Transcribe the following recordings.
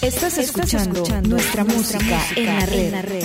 Estás escuchando, nuestra, música, en la red. En la red.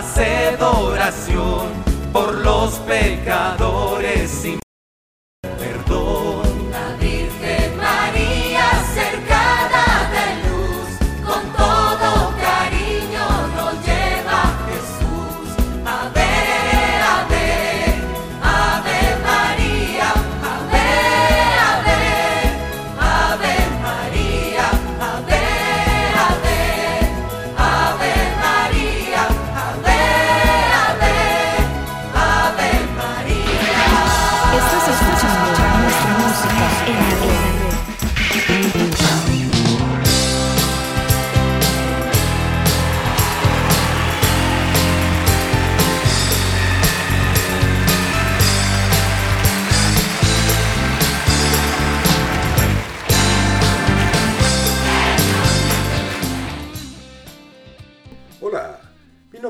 Haced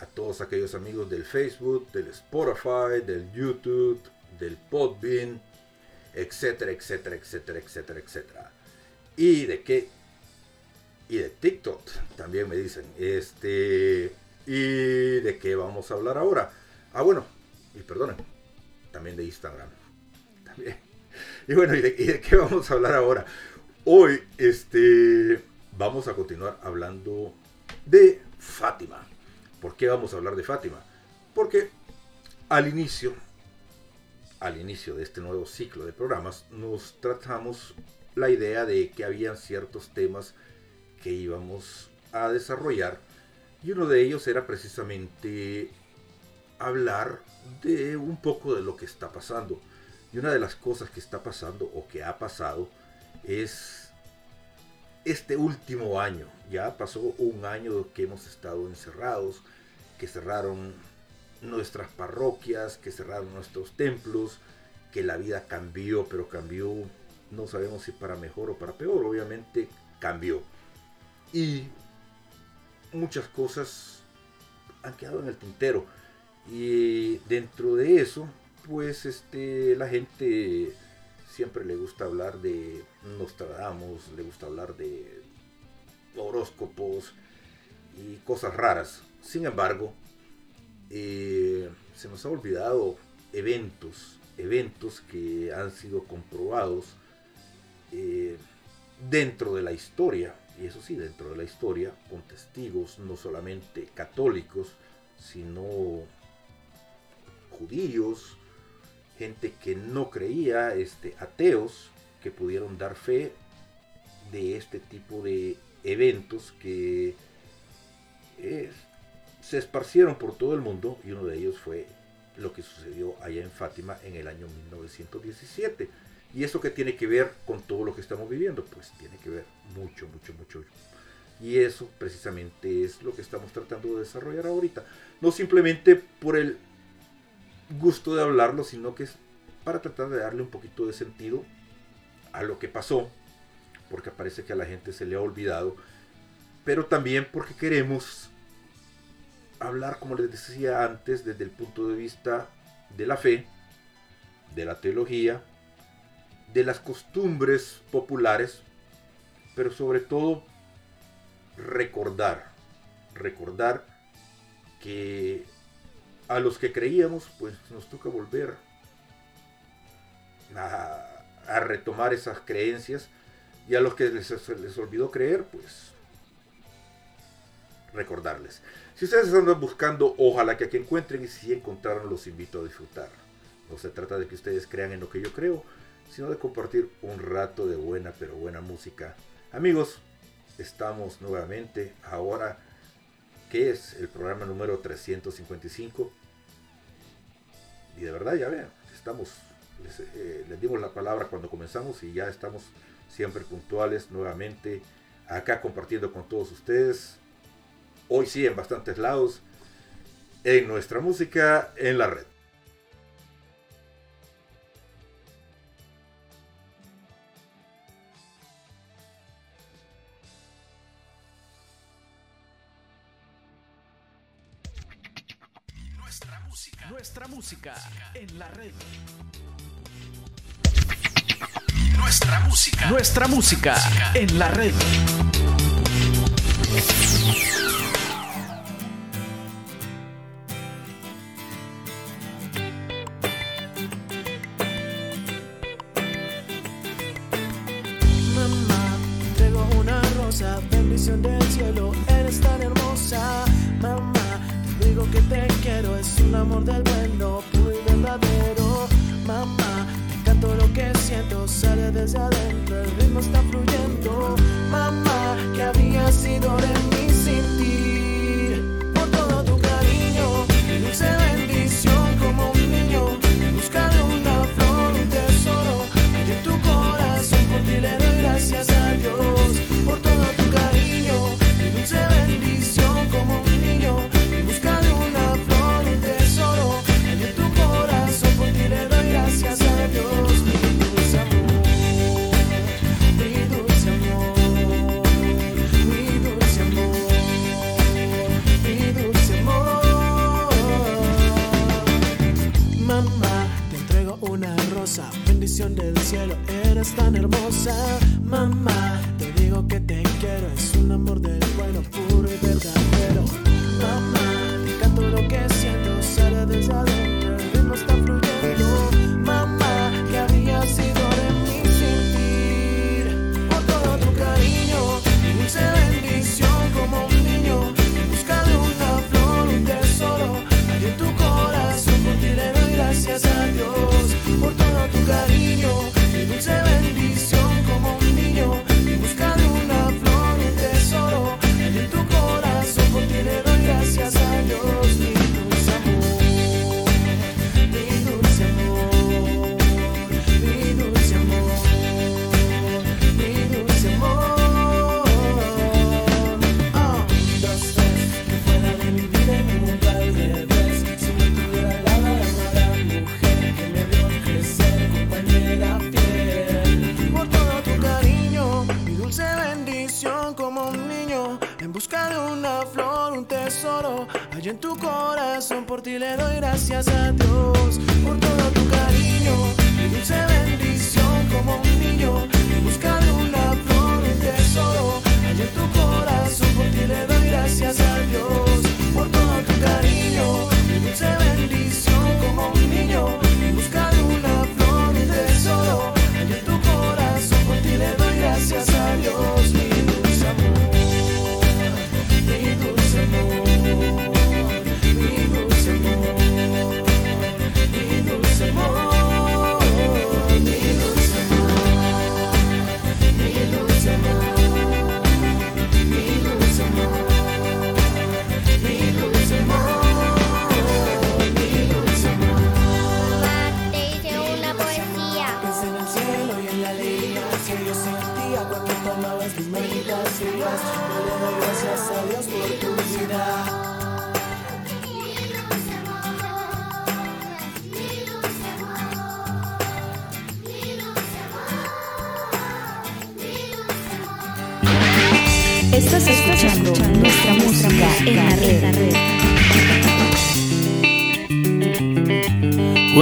a todos aquellos amigos del Facebook, del Spotify, del YouTube, del Podbean, etcétera, etcétera, etcétera, etcétera, etcétera. Y de qué y de TikTok también me dicen. Este y de qué vamos a hablar ahora. Ah, bueno, y perdonen, también de Instagram. También. Y bueno, ¿y de, ¿y de, qué vamos a hablar ahora? Hoy este vamos a continuar hablando de Fátima. ¿Por qué vamos a hablar de Fátima? Porque al inicio, al inicio de este nuevo ciclo de programas, nos tratamos la idea de que habían ciertos temas que íbamos a desarrollar y uno de ellos era precisamente hablar de un poco de lo que está pasando. Y una de las cosas que está pasando o que ha pasado es este último año. Ya pasó un año que hemos estado encerrados, que cerraron nuestras parroquias, que cerraron nuestros templos, que la vida cambió, pero cambió, no sabemos si para mejor o para peor, obviamente cambió. Y muchas cosas han quedado en el tintero. Y dentro de eso, pues este, la gente siempre le gusta hablar de Nostradamus, le gusta hablar de horóscopos y cosas raras. Sin embargo, eh, se nos ha olvidado eventos, eventos que han sido comprobados eh, dentro de la historia, y eso sí, dentro de la historia, con testigos no solamente católicos, sino judíos, gente que no creía, este, ateos, que pudieron dar fe de este tipo de eventos que eh, se esparcieron por todo el mundo y uno de ellos fue lo que sucedió allá en Fátima en el año 1917. ¿Y eso que tiene que ver con todo lo que estamos viviendo? Pues tiene que ver mucho, mucho, mucho. Y eso precisamente es lo que estamos tratando de desarrollar ahorita. No simplemente por el gusto de hablarlo, sino que es para tratar de darle un poquito de sentido a lo que pasó, porque parece que a la gente se le ha olvidado, pero también porque queremos hablar, como les decía antes, desde el punto de vista de la fe, de la teología, de las costumbres populares, pero sobre todo recordar, recordar que a los que creíamos, pues nos toca volver a, retomar esas creencias y a los que les, les olvidó creer, pues recordarles. Si ustedes andan buscando, ojalá que aquí encuentren y si encontraron, los invito a disfrutar. No se trata de que ustedes crean en lo que yo creo, sino de compartir un rato de buena pero buena música. Amigos, estamos nuevamente ahora que es el programa número 355. Y de verdad, ya vean, estamos, eh, les, dimos la palabra cuando comenzamos y ya estamos siempre puntuales nuevamente acá compartiendo con todos ustedes. Hoy sí, en bastantes lados, en nuestra música en la red. Música en la red. Nuestra música. Nuestra música en la red.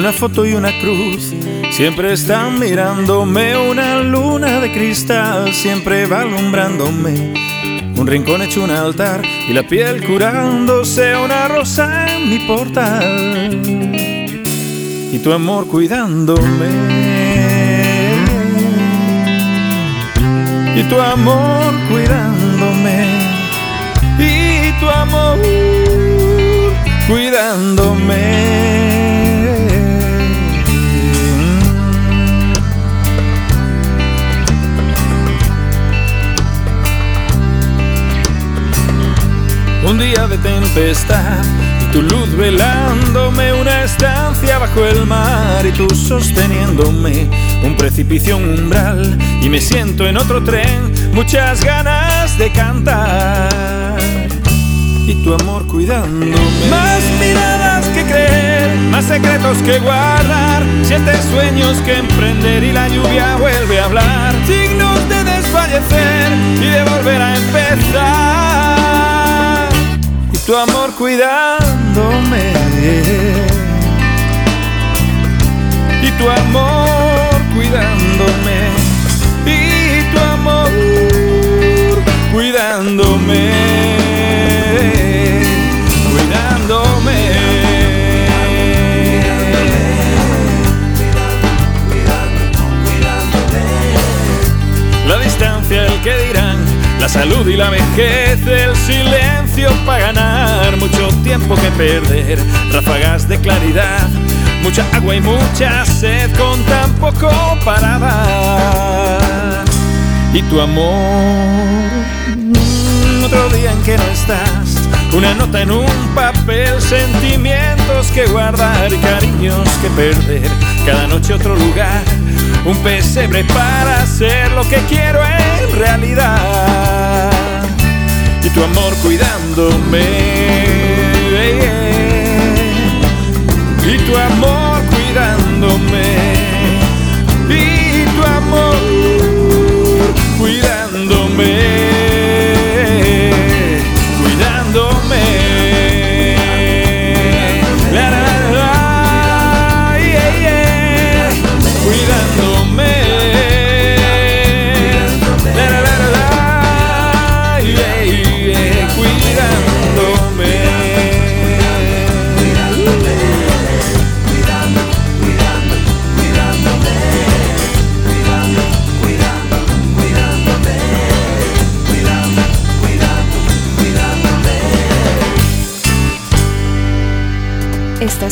Una foto y una cruz siempre están mirándome. Una luna de cristal siempre va alumbrándome. Un rincón hecho un altar y la piel curándose. Una rosa en mi portal y tu amor cuidándome. Y tu amor cuidándome. Y tu amor cuidándome. Un día de tempestad y tu luz velándome una estancia bajo el mar y tú sosteniéndome un precipicio un umbral y me siento en otro tren muchas ganas de cantar. Y tu amor cuidándome. Más miradas que creer más secretos que guardar siete sueños que emprender y la lluvia vuelve a hablar. Signos de desfallecer y de volver a empezar tu amor cuidándome. Y tu amor cuidándome. Y tu amor cuidándome. Cuidándome. La distancia el que dirán la salud y la vejez, el silencio para ganar, mucho tiempo que perder, ráfagas de claridad, mucha agua y mucha sed con tan poco para dar. Y tu amor, otro día en que no estás, una nota en un papel, sentimientos que guardar, cariños que perder, cada noche otro lugar, un pesebre para hacer lo que quiero en realidad. Y tu amor cuidándome. Y tu amor cuidándome. Y tu amor cuidándome.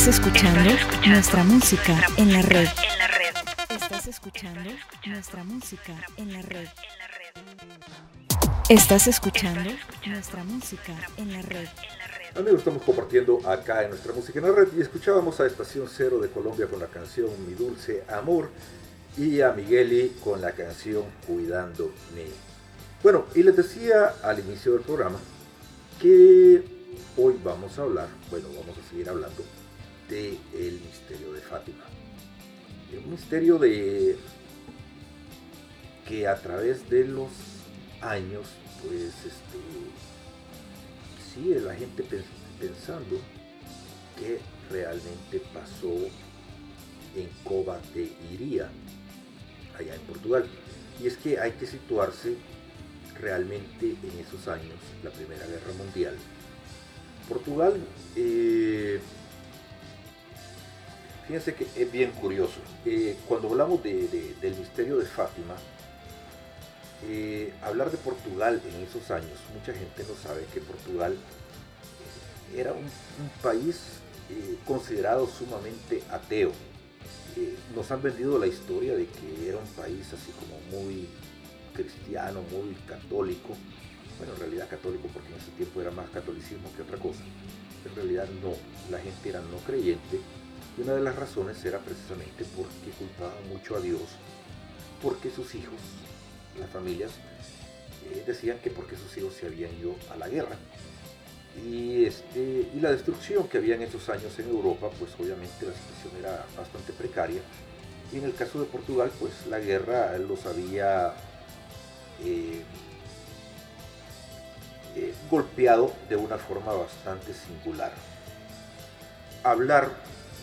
Estás escuchando nuestra música en la red. Estás escuchando nuestra música en la red. Estás escuchando nuestra música en la red. Amigos, estamos compartiendo acá en nuestra música en la red y escuchábamos a Estación Cero de Colombia con la canción Mi Dulce Amor y a Migueli con la canción Cuidándome. Bueno, y les decía al inicio del programa que hoy vamos a hablar, bueno, vamos a seguir hablando de el misterio de Fátima. Un misterio de que a través de los años, pues este sigue la gente pens- pensando que realmente pasó en Coba de Iría. allá en Portugal. Y es que hay que situarse realmente en esos años, la Primera Guerra Mundial. Portugal, eh, fíjense que es bien curioso. Eh, cuando hablamos de- del misterio de Fátima, eh, hablar de Portugal en esos años, mucha gente no sabe que Portugal era un, país eh, considerado sumamente ateo. Nos han vendido la historia de que era un país así como muy cristiano, muy católico. Bueno, en realidad católico porque en ese tiempo era más catolicismo que otra cosa. En realidad no, la gente era no creyente y una de las razones era precisamente porque culpaban mucho a Dios, porque sus hijos, las familias, eh, decían que porque sus hijos se habían ido a la guerra. Y, este, y la destrucción que había en esos años en Europa, pues obviamente la situación era bastante precaria. Y en el caso de Portugal, pues la guerra los había eh, eh, golpeado de una forma bastante singular. Hablar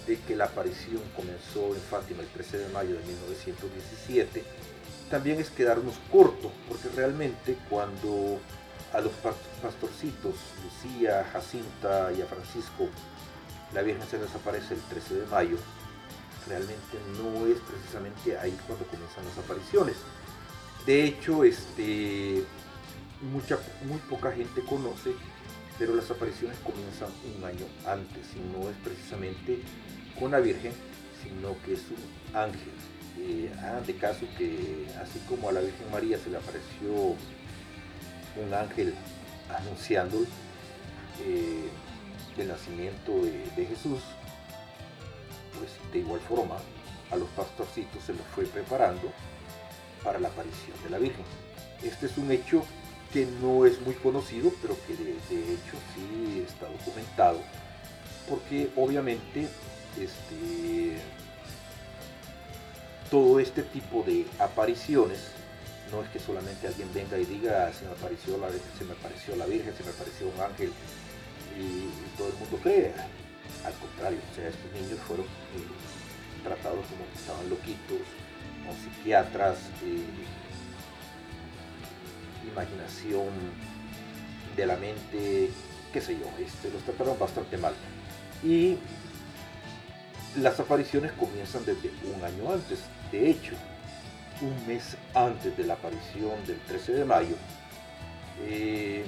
de que la aparición comenzó en Fátima el 13 de mayo de 1917 también es quedarnos corto, porque realmente cuando a los pa- pastorcitos, Lucía, Jacinta y a Francisco, la Virgen se les aparece el 13 de mayo, realmente no es precisamente ahí cuando comienzan las apariciones. De hecho, este, mucha, muy poca gente conoce, pero las apariciones comienzan un año antes y no es precisamente la Virgen, sino que es un ángel. Eh, de caso que así como a la Virgen María se le apareció un ángel anunciando eh, el nacimiento de, de Jesús, pues de igual forma a los pastorcitos se los fue preparando para la aparición de la Virgen. Este es un hecho que no es muy conocido, pero que de, de hecho sí está documentado, porque obviamente este, todo este tipo de apariciones no es que solamente alguien venga y diga se me apareció la se me apareció la Virgen, se me apareció un ángel y todo el mundo cree. Al contrario, o sea, estos niños fueron eh, tratados como que estaban loquitos, con psiquiatras, eh, imaginación de la mente, qué sé yo, este, los trataron bastante mal. Y las apariciones comienzan desde un año antes. De hecho, un mes antes de la aparición del 13 de mayo, eh,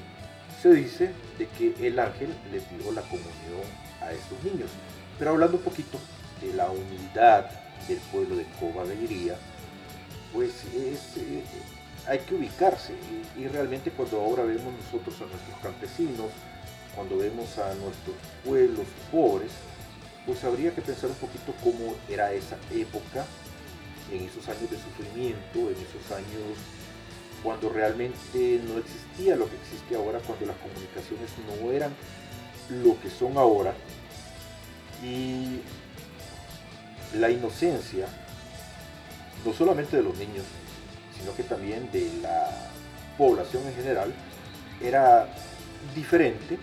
se dice de que el ángel les dio la comunión a estos niños. Pero hablando un poquito de la humildad del pueblo de Coba de pues es, eh, hay que ubicarse y, y realmente cuando ahora vemos nosotros a nuestros campesinos, cuando vemos a nuestros pueblos pobres, pues habría que pensar un poquito cómo era esa época, en esos años de sufrimiento, en esos años cuando realmente no existía lo que existe ahora, cuando las comunicaciones no eran lo que son ahora, y la inocencia, no solamente de los niños, sino que también de la población en general, era diferente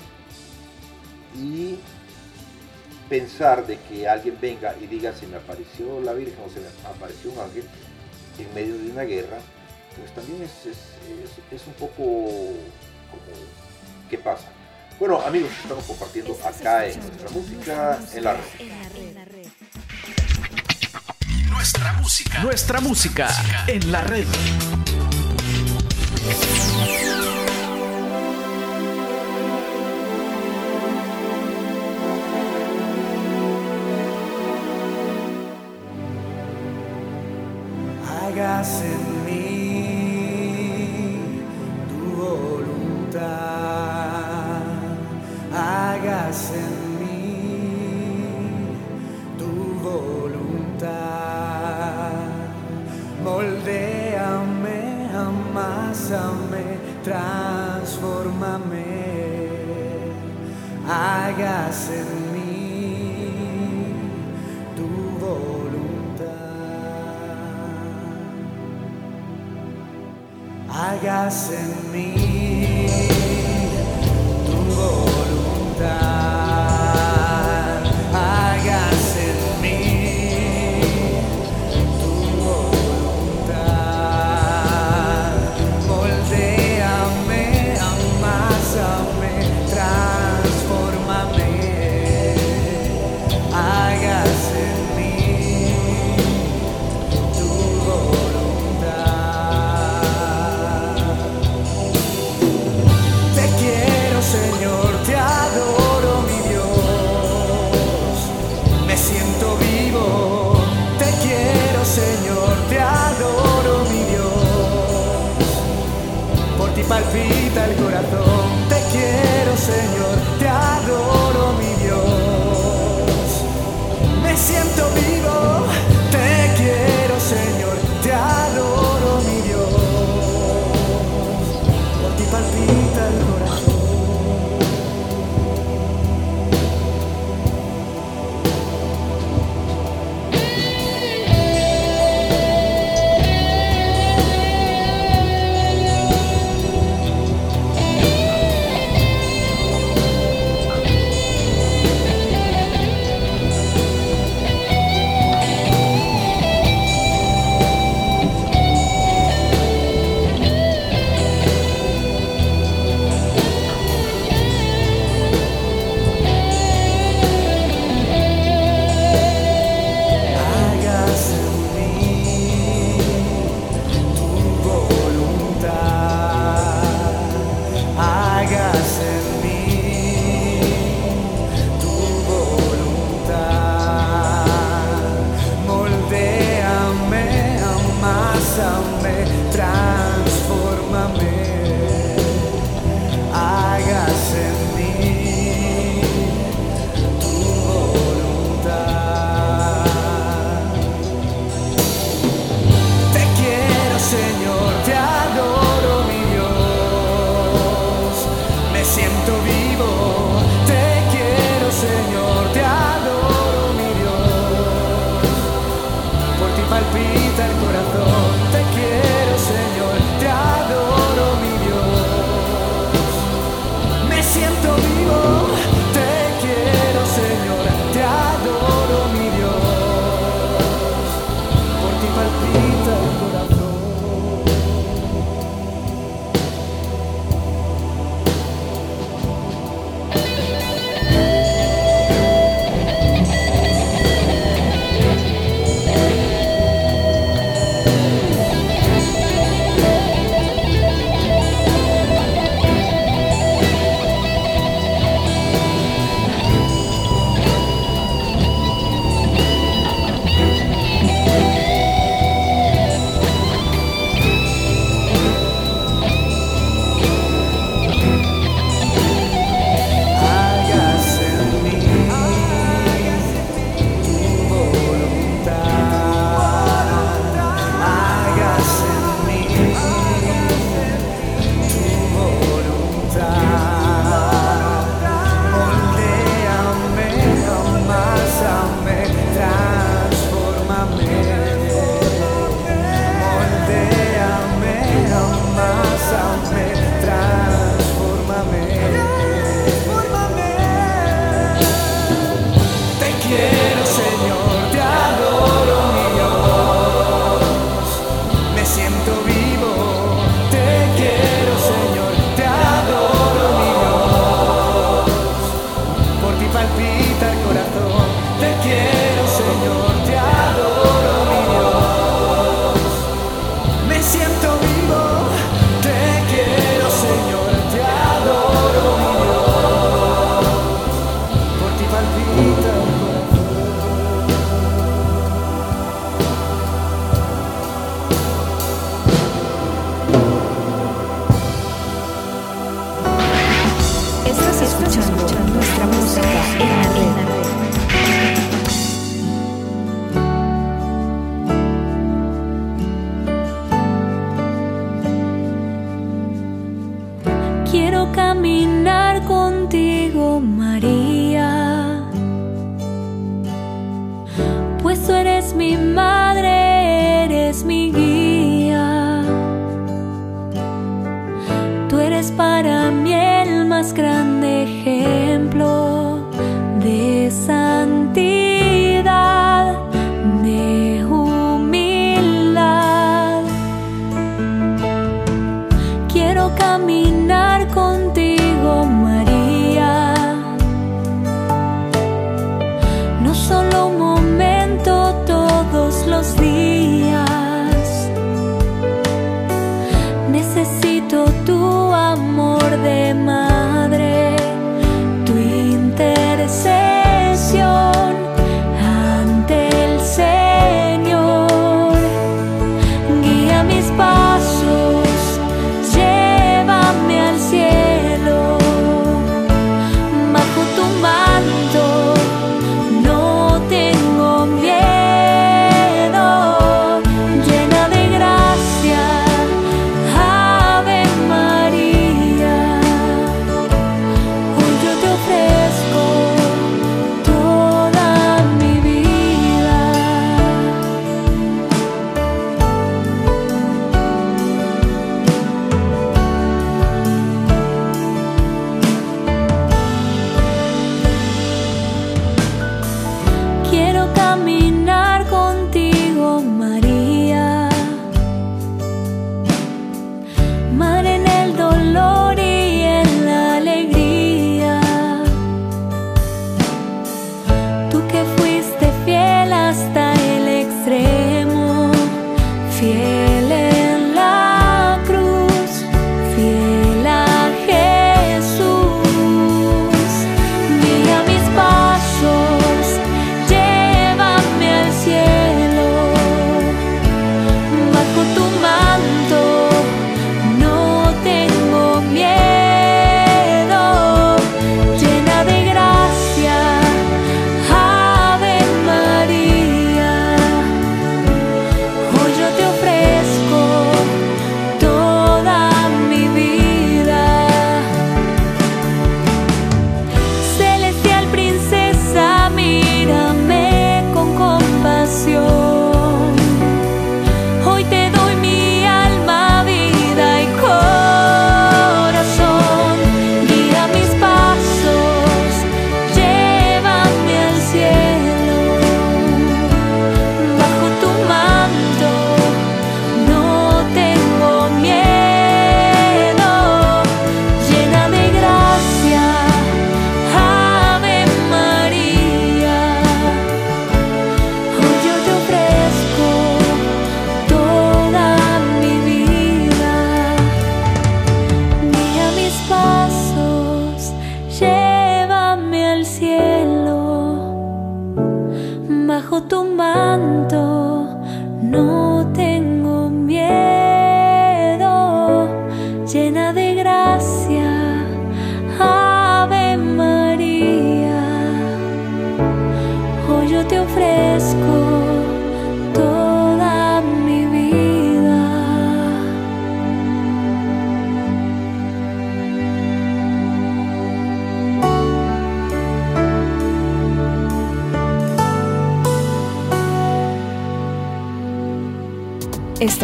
y pensar de que alguien venga y diga se me apareció la Virgen o se me apareció un ángel en medio de una guerra, pues también es, es, es- es un poco como ¿qué pasa? Bueno amigos, estamos compartiendo Estás acá en nuestra música. En la red. Nuestra música. Nuestra música en la red. Hágase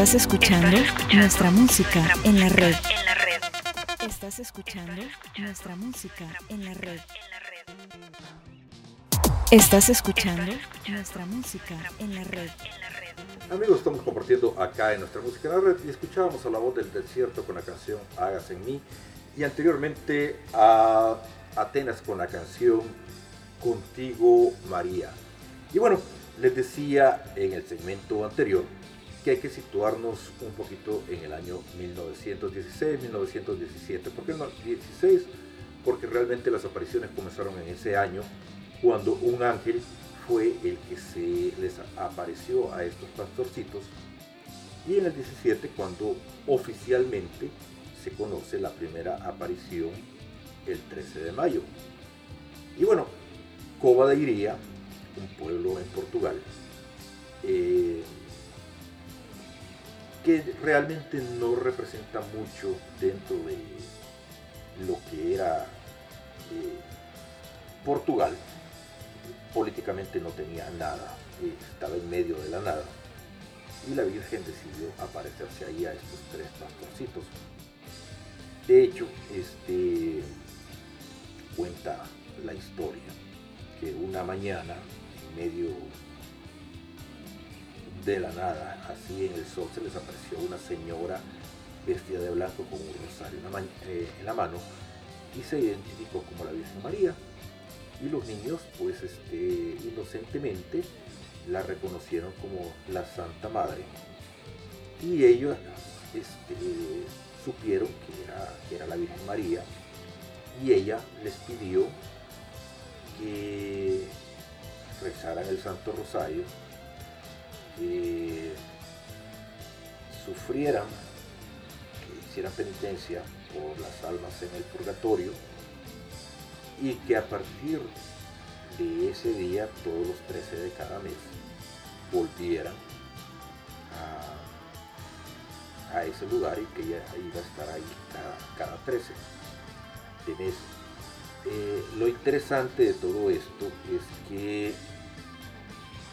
Estás escuchando nuestra música en la red. Estás escuchando nuestra música en la red. Estás escuchando nuestra música en la red. Amigos, estamos compartiendo acá en nuestra música en la red y escuchábamos a la voz del desierto con la canción Hágase en mí y anteriormente a Atenas con la canción Contigo María. Y bueno, les decía en el segmento anterior que hay que situarnos un poquito en el año 1916-1917. ¿Por qué no 16? Porque realmente las apariciones comenzaron en ese año cuando un ángel fue el que se les apareció a estos pastorcitos y en el 17 cuando oficialmente se conoce la primera aparición el 13 de mayo. Y bueno, Cova de Iría, un pueblo en Portugal, eh, que realmente no representa mucho dentro de lo que era eh, Portugal. Políticamente no tenía nada, eh, estaba en medio de la nada. Y la Virgen decidió aparecerse ahí a estos tres pastorcitos. De hecho, este cuenta la historia que una mañana, en medio de la nada, así en el sol, se les apareció una señora vestida de blanco con un rosario en la, eh, en la mano y se identificó como la Virgen María. Y los niños, pues este, inocentemente, la reconocieron como la Santa Madre. Y ellos este, supieron que era, que era la Virgen María y ella les pidió que rezaran el Santo Rosario, sufrieran, que hicieran penitencia por las almas en el purgatorio y que a partir de ese día, todos los 13 de cada mes, volvieran a, a ese lugar y que ella iba a estar ahí cada, cada 13 de mes. Eh, lo interesante de todo esto es que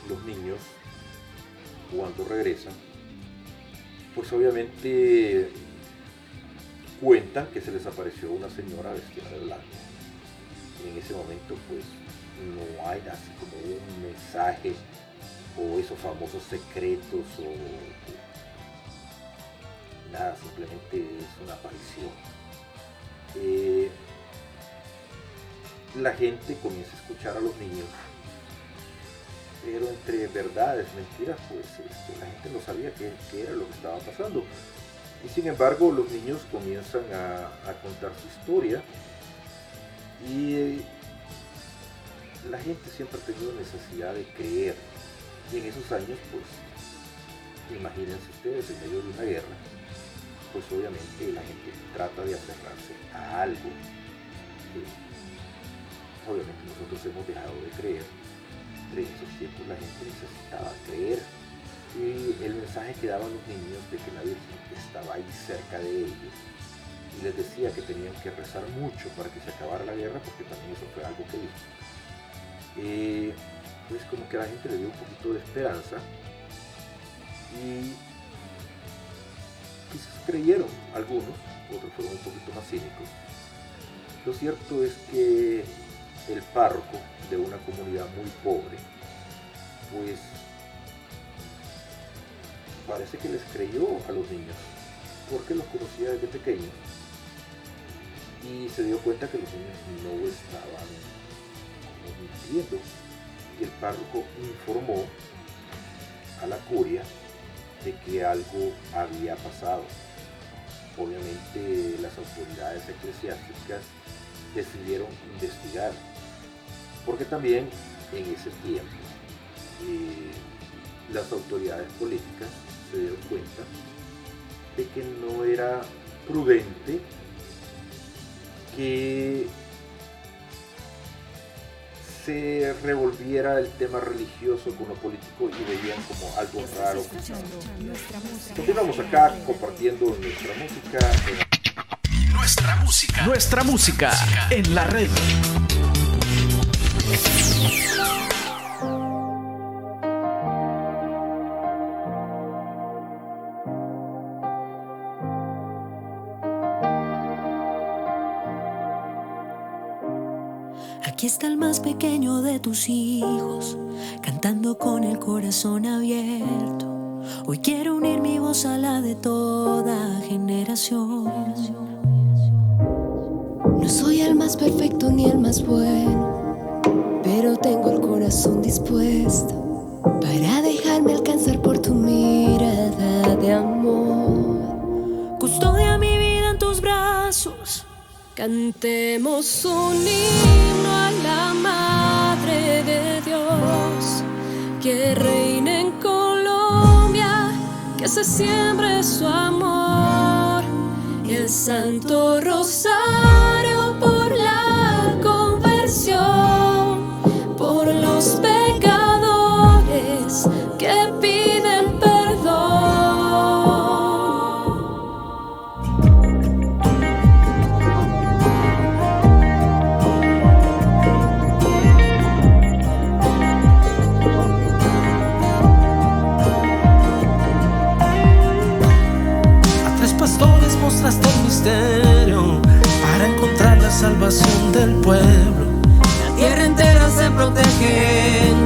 los niños, cuando regresan, pues obviamente cuentan que se les apareció una señora vestida de blanco. En ese momento, pues no hay así como un mensaje o esos famosos secretos o nada, simplemente es una aparición. Eh, la gente comienza a escuchar a los niños, pero entre verdades, mentiras, pues este, la gente no sabía qué, era lo que estaba pasando. Y sin embargo, los niños comienzan a, contar su historia y la gente siempre ha tenido necesidad de creer. Y en esos años, pues, imagínense ustedes, en medio de una guerra, pues obviamente la gente trata de aferrarse a algo obviamente nosotros hemos dejado de creer, en esos tiempos la gente necesitaba creer. Y el mensaje que daban los niños de que la Virgen estaba ahí cerca de ellos y les decía que tenían que rezar mucho para que se acabara la guerra, porque también eso fue algo que dijo. Eh, pues como que la gente le dio un poquito de esperanza y quizás creyeron algunos, otros fueron un poquito más cínicos. Lo cierto es que el párroco de una comunidad muy pobre, pues parece que les creyó a los niños, porque los conocía desde pequeños y se dio cuenta que los niños no estaban mintiendo. Y el párroco informó a la curia de que algo había pasado. Obviamente las autoridades eclesiásticas decidieron investigar porque también en ese tiempo eh, las autoridades políticas se dieron cuenta de que no era prudente que se revolviera el tema religioso con lo político y veían como algo raro. Continuamos acá compartiendo nuestra música. Nuestra música. Nuestra música en la red. Aquí está el más pequeño de tus hijos, cantando con el corazón abierto. Hoy quiero unir mi voz a la de toda generación. No soy el más perfecto ni el más bueno, pero tengo el corazón dispuesto para dejarme alcanzar por tu mirada de amor. Custodia mi vida en tus brazos. Cantemos un himno a la Madre de Dios, que reine en Colombia, que se siembre su amor, el Santo Rosario. salvación del pueblo. La tierra entera se protege.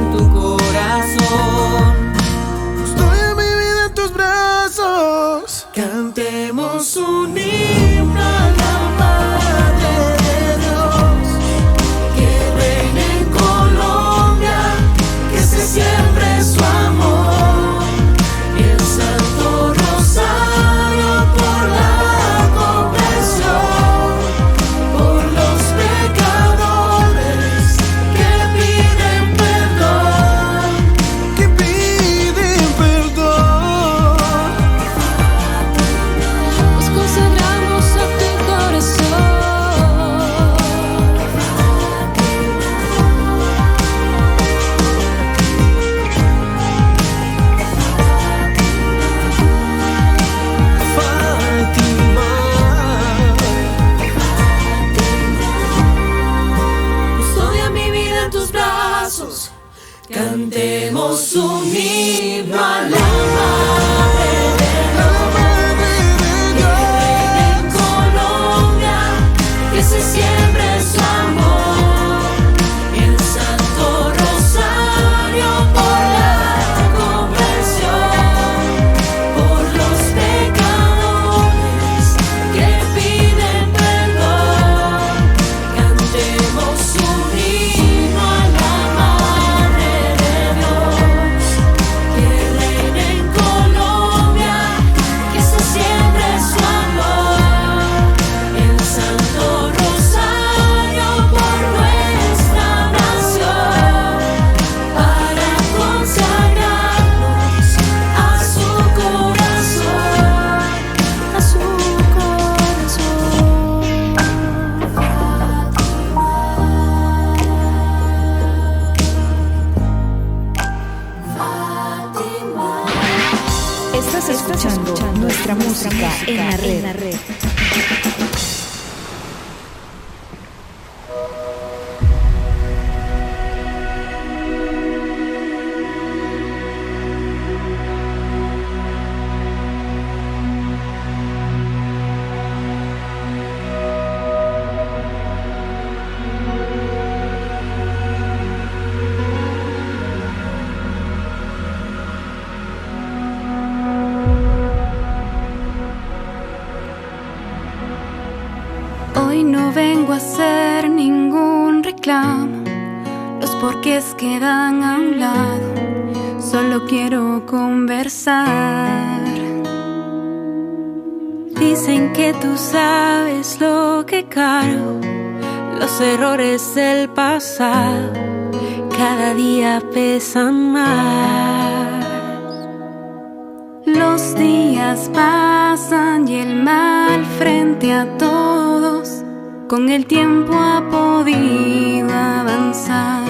Los días pasan y el mal frente a todos con el tiempo ha podido avanzar.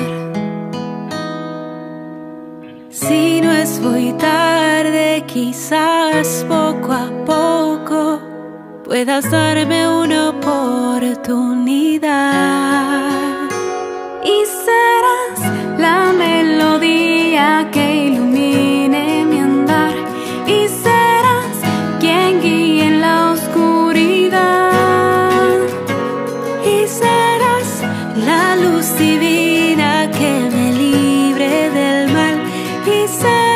Si no es muy tarde, quizás poco a poco puedas dar say.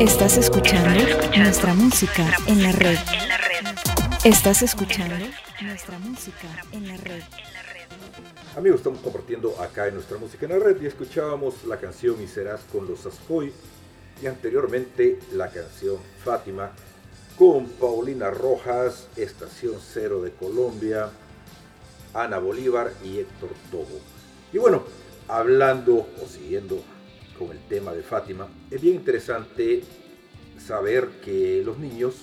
Estás escuchando nuestra música en la red. Estás escuchando nuestra música en la red. Amigos, estamos compartiendo acá en nuestra música en la red y escuchábamos la canción Y serás con los Ascoy y anteriormente la canción Fátima con Paulina Rojas, Estación Cero de Colombia, Ana Bolívar y Héctor Togo. Y bueno, hablando o siguiendo con el tema de Fátima, es bien interesante saber que los niños,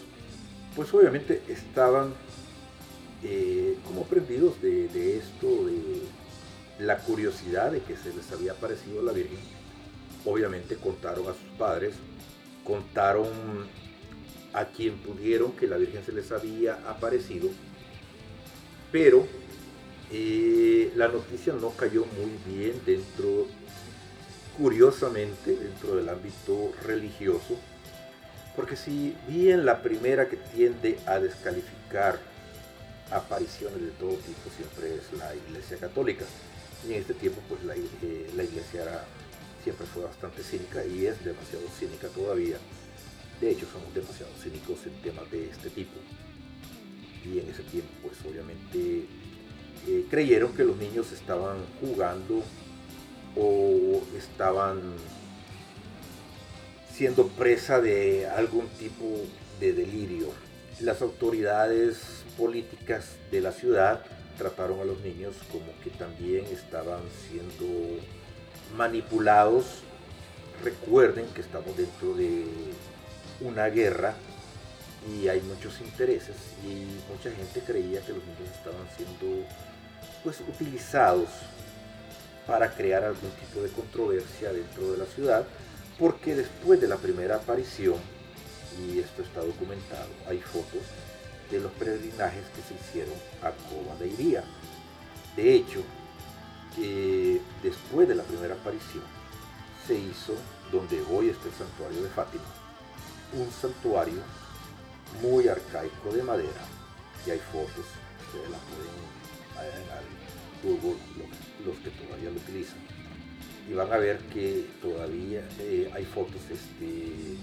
pues obviamente estaban eh, como prendidos de, esto, de la curiosidad de que se les había aparecido la Virgen. Obviamente contaron a sus padres, contaron a quien pudieron que la Virgen se les había aparecido, pero eh, la noticia no cayó muy bien dentro, curiosamente, dentro del ámbito religioso, porque si bien la primera que tiende a descalificar apariciones de todo tipo siempre es la Iglesia Católica, y en este tiempo pues la, eh, Iglesia era- siempre fue bastante cínica y es demasiado cínica todavía. De hecho, somos demasiado cínicos en temas de este tipo. Y en ese tiempo, pues obviamente eh, creyeron que los niños estaban jugando o estaban siendo presa de algún tipo de delirio. Las autoridades políticas de la ciudad trataron a los niños como que también estaban siendo manipulados. Recuerden que estamos dentro de una guerra y hay muchos intereses y mucha gente creía que los niños estaban siendo pues utilizados para crear algún tipo de controversia dentro de la ciudad Porque después de la primera aparición, y esto está documentado, hay fotos de los peregrinajes que se hicieron a Cova de Iría. De hecho, eh, después de la primera aparición, se hizo, donde hoy está el santuario de Fátima, un santuario muy arcaico de madera, y hay fotos, ustedes las pueden en Google, los, que todavía lo utilizan, y van a ver que todavía eh, hay fotos este,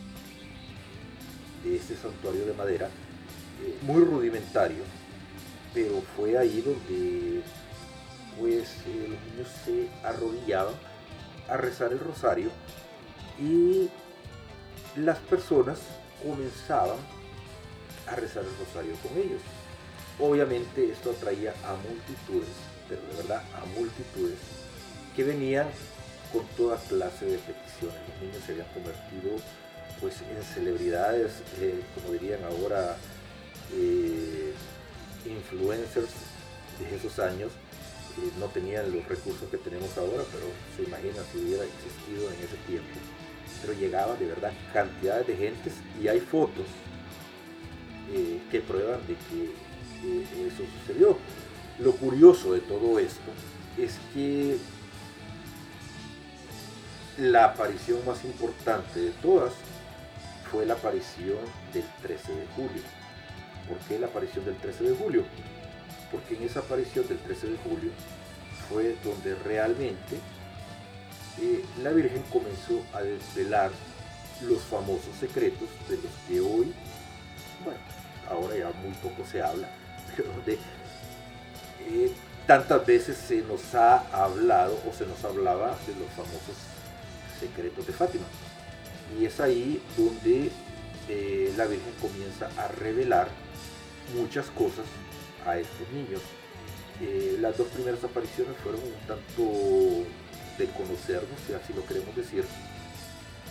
de este santuario de madera eh, muy rudimentario, pero fue ahí donde pues eh, los niños se arrodillaban a rezar el rosario y las personas comenzaban a rezar el rosario con ellos. Obviamente esto atraía a multitudes, pero de verdad a multitudes, que venían con toda clase de peticiones. Los niños se habían convertido pues en celebridades, eh, como dirían ahora, eh, influencers de esos años. Eh, no tenían los recursos que tenemos ahora, pero se imagina si hubiera existido en ese tiempo. Pero llegaba de verdad cantidades de gentes y hay fotos que prueban de que eso sucedió. Lo curioso de todo esto es que la aparición más importante de todas fue la aparición del 13 de julio. ¿Por qué la aparición del 13 de julio? Porque en esa aparición del 13 de julio fue donde realmente eh, la Virgen comenzó a desvelar los famosos secretos de los que hoy, bueno, ahora ya muy poco se habla, pero de tantas veces se nos ha hablado o se nos hablaba de los famosos secretos de Fátima. Y es ahí donde eh, la Virgen comienza a revelar muchas cosas a estos niños. Eh, las dos primeras apariciones fueron un tanto de conocernos, si así lo queremos decir,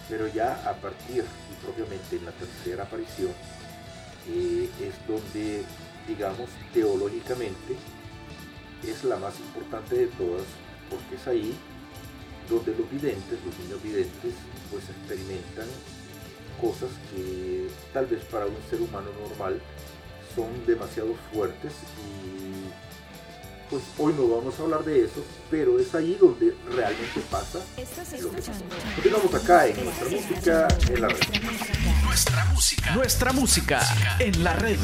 pero ya a partir y propiamente en la tercera aparición eh, es donde, digamos, teológicamente es la más importante de todas, porque es ahí donde los videntes, los niños videntes, pues experimentan cosas que tal vez para un ser humano normal son demasiado fuertes y pues hoy no vamos a hablar de eso, pero es ahí donde realmente pasa lo que pasa. Continuamos acá en nuestra música en la red. Nuestra música, nuestra música en la red.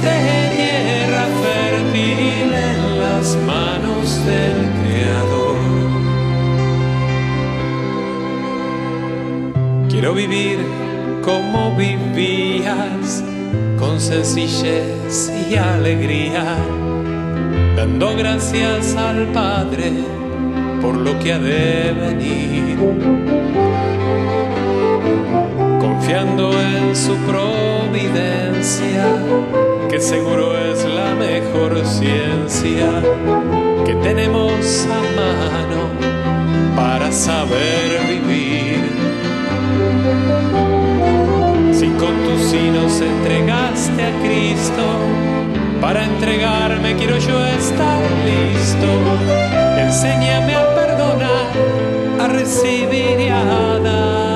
Fuiste tierra fértil en las manos del Creador. Quiero vivir como vivías, con sencillez y alegría, dando gracias al Padre por lo que ha de venir confiando en su providencia, que seguro es la mejor ciencia que tenemos a mano para saber vivir. Si con tus sí nos entregaste a Cristo, para entregarme quiero yo estar listo. Enséñame a perdonar, a recibir y a dar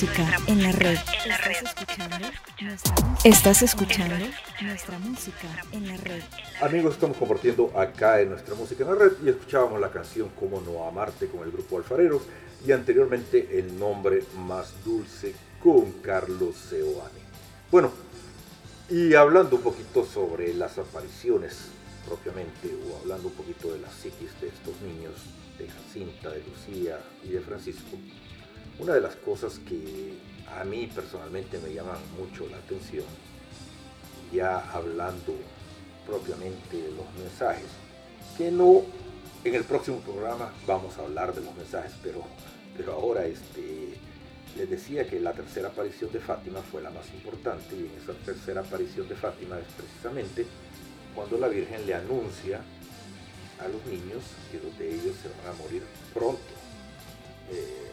música en la red. Estás escuchando nuestra música en la red. Amigos, estamos compartiendo acá en nuestra música en la red y escuchábamos la canción Cómo no amarte con el grupo Alfareros y anteriormente El nombre más dulce con Carlos Seoane. Bueno, y hablando un poquito sobre las apariciones propiamente o hablando un poquito de la psiquis de estos niños, de Jacinta, de Lucía y de Francisco, una de las cosas que a mí personalmente me llaman mucho la atención, ya hablando propiamente de los mensajes, que no en el próximo programa vamos a hablar de los mensajes, pero, pero ahora este, les decía que la tercera aparición de Fátima fue la más importante y en esa tercera aparición de Fátima es precisamente cuando la Virgen le anuncia a los niños que dos de ellos se van a morir pronto. Eh,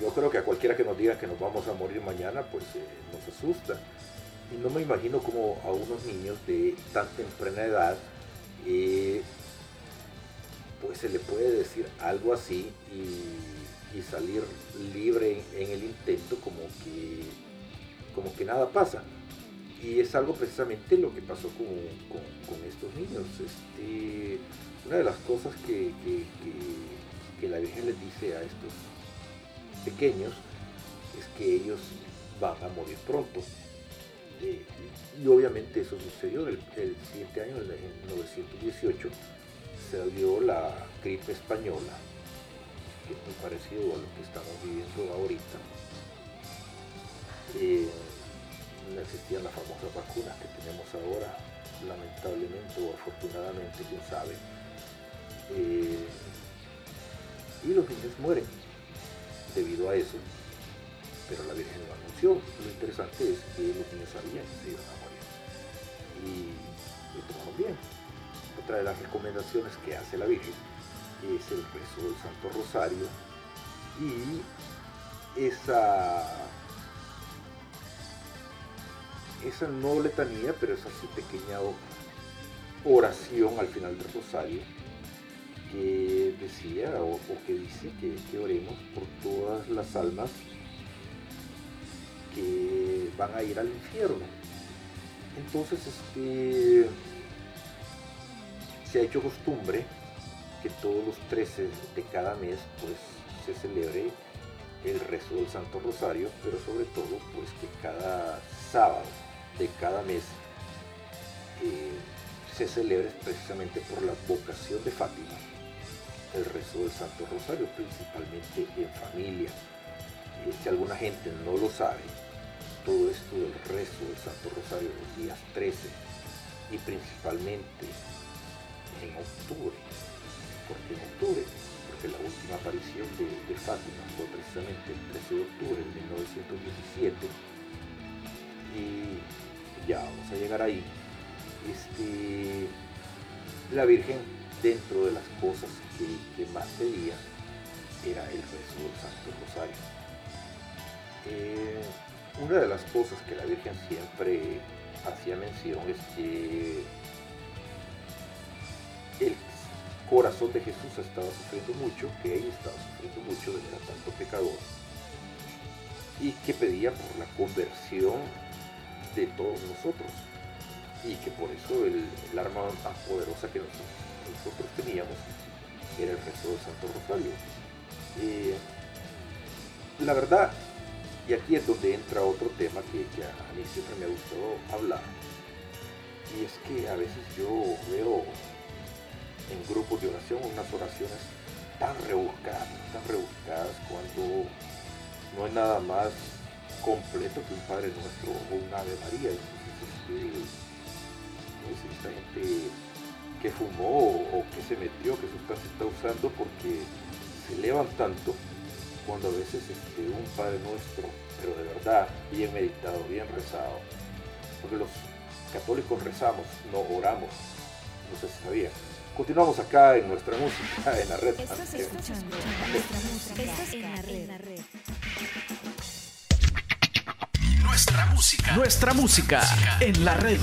yo creo que a cualquiera que nos diga que nos vamos a morir mañana, pues eh, nos asusta. Y no me imagino como a unos niños de tan temprana edad eh, pues se le puede decir algo así y, salir libre en, el intento como que, como que nada pasa. Y es algo precisamente lo que pasó con, con- estos niños. Este, una de las cosas que, que- que- la Virgen les dice a estos pequeños es que ellos van a morir pronto. Y obviamente eso sucedió el, el siguiente año, en en 1918, se dio la gripe española, que es muy parecido a lo que estamos viviendo ahorita. Eh, no existían las famosas vacunas que tenemos ahora, lamentablemente o afortunadamente, quién sabe. Eh, y los niños mueren debido a eso, pero la Virgen lo anunció. Lo interesante es que los niños sabían que iban a morir y lo tomaron bien. Otra de las recomendaciones que hace la Virgen es el rezo del Santo Rosario y esa esa no letanía, pero esa así pequeña oración al final del rosario que decía o, que dice que, que oremos por todas las almas que van a ir al infierno. Entonces, este, se ha hecho costumbre que todos los 13 de cada mes pues se celebre el rezo del Santo Rosario, pero sobre todo pues que cada sábado de cada mes eh, se celebre precisamente por la vocación de Fátima el rezo del Santo Rosario, principalmente en familia. Si alguna gente no lo sabe, todo esto del rezo del Santo Rosario los días 13 y principalmente en octubre, porque en octubre, porque la última aparición de, de Fátima fue precisamente el 13 de octubre de 1917 y ya vamos a llegar ahí. Este, la Virgen, dentro de las cosas que, más pedía, era el rezo del Santo Rosario. Eh, una de las cosas que la Virgen siempre hacía mención es que el corazón de Jesús estaba sufriendo mucho, que ella estaba sufriendo mucho de era tanto pecador, y que pedía por la conversión de todos nosotros, y que por eso el, arma más poderosa que nosotros teníamos era el rezo del Santo Rosario. Eh, la verdad, y aquí es donde entra otro tema que, que a mí siempre me ha gustado hablar, y es que a veces yo veo en grupos de oración unas oraciones tan rebuscadas, tan rebuscadas cuando no es nada más completo que un Padre Nuestro o un Ave María. Entonces, pues, esta gente que fumó o, o que se metió, qué sustancia está usando, porque se elevan tanto cuando a veces este, un Padre Nuestro, pero de verdad, bien meditado, bien rezado, porque los católicos rezamos, no oramos, no sé si sabían. Continuamos acá en nuestra música, en la red. Estás escuchando nuestra música en la red. En la red. Nuestra música. Nuestra música en la red.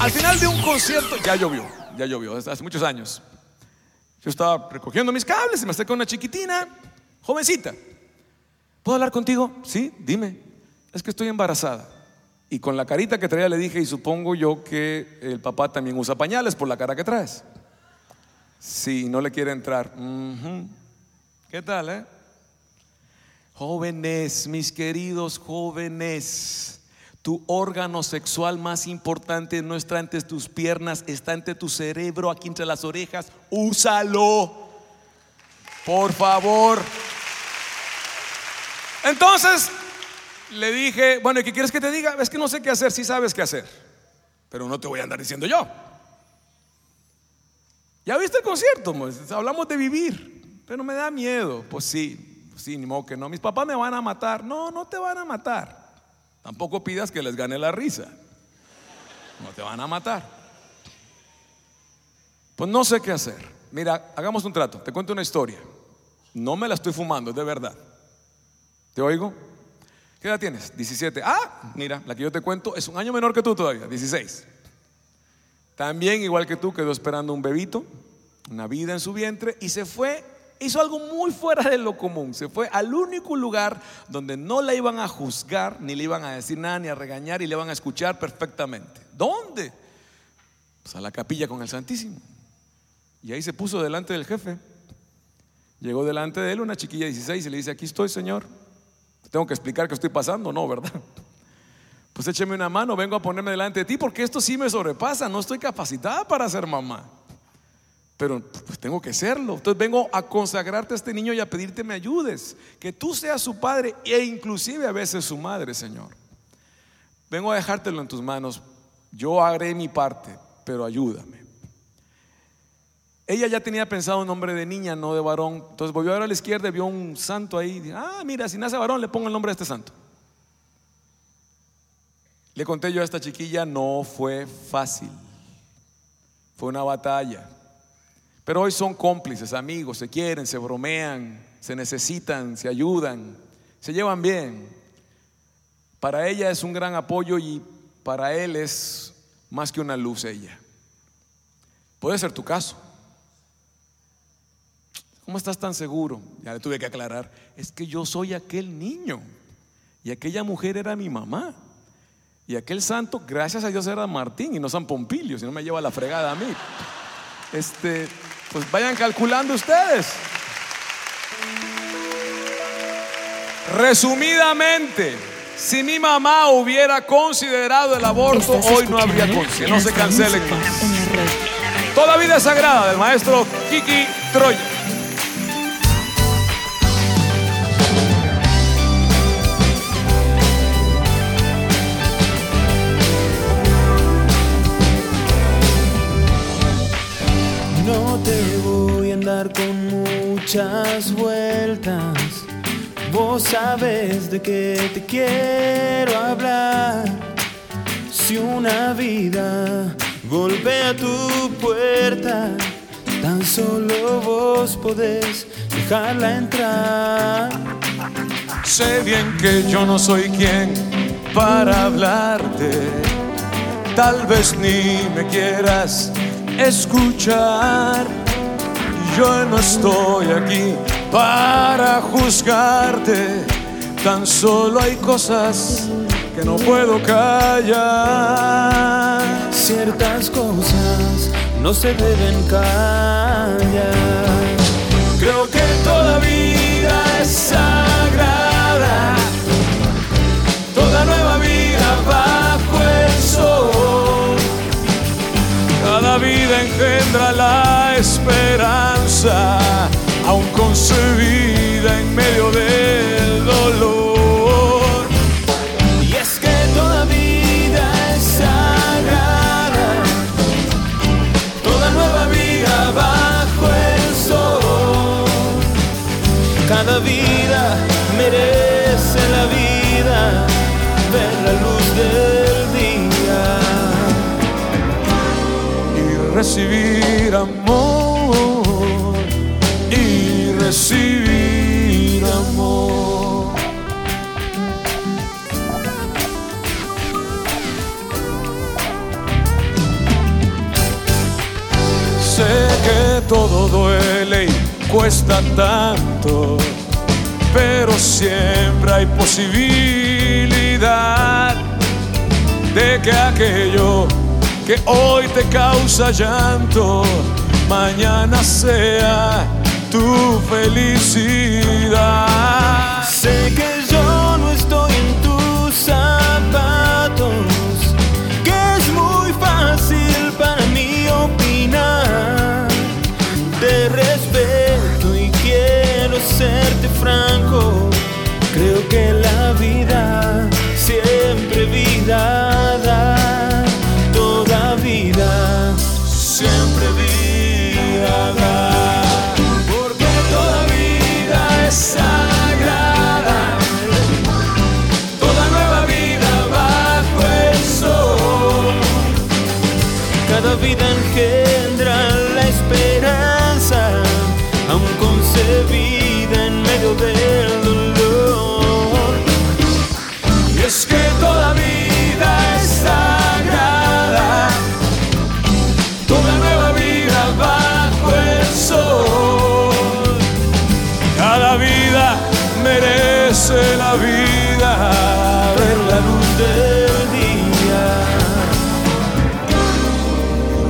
Al final de un concierto, ya llovió, ya llovió, hace muchos años. Yo estaba recogiendo mis cables y me acerca una chiquitina, jovencita. ¿Puedo hablar contigo? Sí, dime. Es que estoy embarazada. Y con la carita que traía le dije, y supongo yo que el papá también usa pañales por la cara que traes. Sí, no le quiere entrar. ¿Qué tal, eh? Jóvenes, mis queridos jóvenes, tu órgano sexual más importante no está entre tus piernas, está entre tu cerebro, aquí entre las orejas. Úsalo. Por favor. Entonces, le dije, bueno, ¿y qué quieres que te diga? Es que no sé qué hacer, sí sabes qué hacer, pero no te voy a andar diciendo yo. ¿Ya viste el concierto? Pues? Hablamos de vivir, pero me da miedo. Pues sí, pues sí, ni modo que no. Mis papás me van a matar. No, no te van a matar. Tampoco pidas que les gane la risa. No te van a matar. Pues no sé qué hacer. Mira, hagamos un trato. Te cuento una historia. No me la estoy fumando, es de verdad. ¿Te oigo? ¿Qué edad tienes? 17. Ah, mira, la que yo te cuento es un año menor que tú todavía, 16. También, igual que tú, quedó esperando un bebito, una vida en su vientre, y se fue, hizo algo muy fuera de lo común. Se fue al único lugar donde no la iban a juzgar, ni le iban a decir nada, ni a regañar, y le iban a escuchar perfectamente. ¿Dónde? Pues a la capilla con el Santísimo. Y ahí se puso delante del jefe. Llegó delante de él una chiquilla de 16 y le dice, aquí estoy, Señor. Tengo que explicar qué estoy pasando, no, ¿verdad? Pues écheme una mano, vengo a ponerme delante de ti porque esto sí me sobrepasa, no estoy capacitada para ser mamá. Pero pues tengo que serlo. Entonces vengo a consagrarte a este niño y a pedirte me ayudes. Que tú seas su padre e inclusive a veces su madre, Señor. Vengo a dejártelo en tus manos. Yo haré mi parte, pero ayúdame. Ella ya tenía pensado un nombre de niña, no de varón. Entonces volvió a ver a la izquierda y vio un santo ahí. ah, mira, si nace varón, le pongo el nombre de este santo. Le conté yo a esta chiquilla, no fue fácil. Fue una batalla. Pero hoy son cómplices, amigos, se quieren, se bromean, se necesitan, se ayudan, se llevan bien. Para ella es un gran apoyo y para él es más que una luz ella. Puede ser tu caso. ¿Cómo estás tan seguro? Ya le tuve que aclarar. Es que yo soy aquel niño y aquella mujer era mi mamá. Y aquel santo, gracias a Dios, era Martín y no San Pompilio, si no me lleva la fregada a mí. Este, pues vayan calculando ustedes. Resumidamente, si mi mamá hubiera considerado el aborto, hoy no habría conciencia. No se cancelen más. Toda vida sagrada del maestro Kiki Troya. Con muchas vueltas. Vos sabes de qué te quiero hablar. Si una vida golpea tu puerta, tan solo vos podés dejarla entrar. Sé bien que yo no soy quien para hablarte. Tal vez ni me quieras escuchar yo no estoy aquí para juzgarte, tan solo hay cosas que no puedo callar. Ciertas cosas no se deben callar. Creo que toda vida es sagrada, toda nueva vida bajo el sol. Cada vida engendra la esperanza aún concebida en medio del dolor. Y es que toda vida es sagrada, toda nueva vida bajo el sol. Cada vida merece la vida, ver la luz del día y recibir amor recibir amor. Sé que todo duele y cuesta tanto, pero siempre hay posibilidad de que aquello que hoy te causa llanto, mañana sea tu felicidad. Sé que yo no estoy en tus zapatos, que es muy fácil para mí opinar. Te respeto y quiero serte franco. Creo que la vida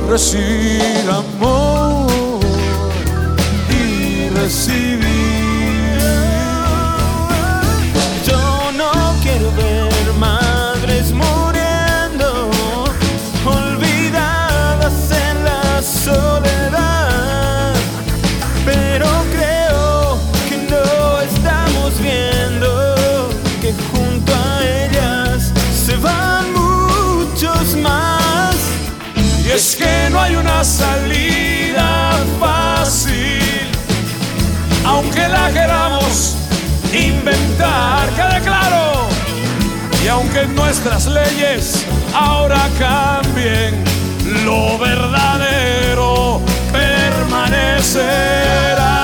recibir amor salida fácil, aunque la queramos inventar, quede claro. Y aunque nuestras leyes ahora cambien, lo verdadero permanecerá.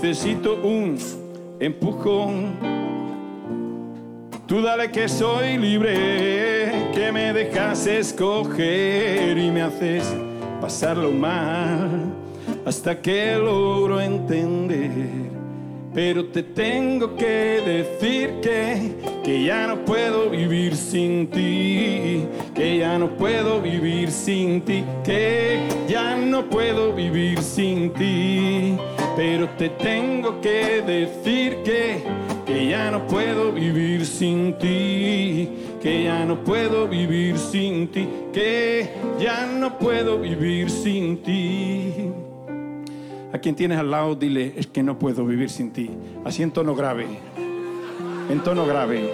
Necesito un empujón. Tú dale que soy libre, que me dejas escoger y me haces pasarlo mal hasta que logro entender. Pero te tengo que decir que, que ya no puedo vivir sin ti, que ya no puedo vivir sin ti, que ya no puedo vivir sin ti. Pero te tengo que decir que, que ya no puedo vivir sin ti, que ya no puedo vivir sin ti, que ya no puedo vivir sin ti. A quien tienes al lado, dile, es que no puedo vivir sin ti. Así en tono grave. En tono grave.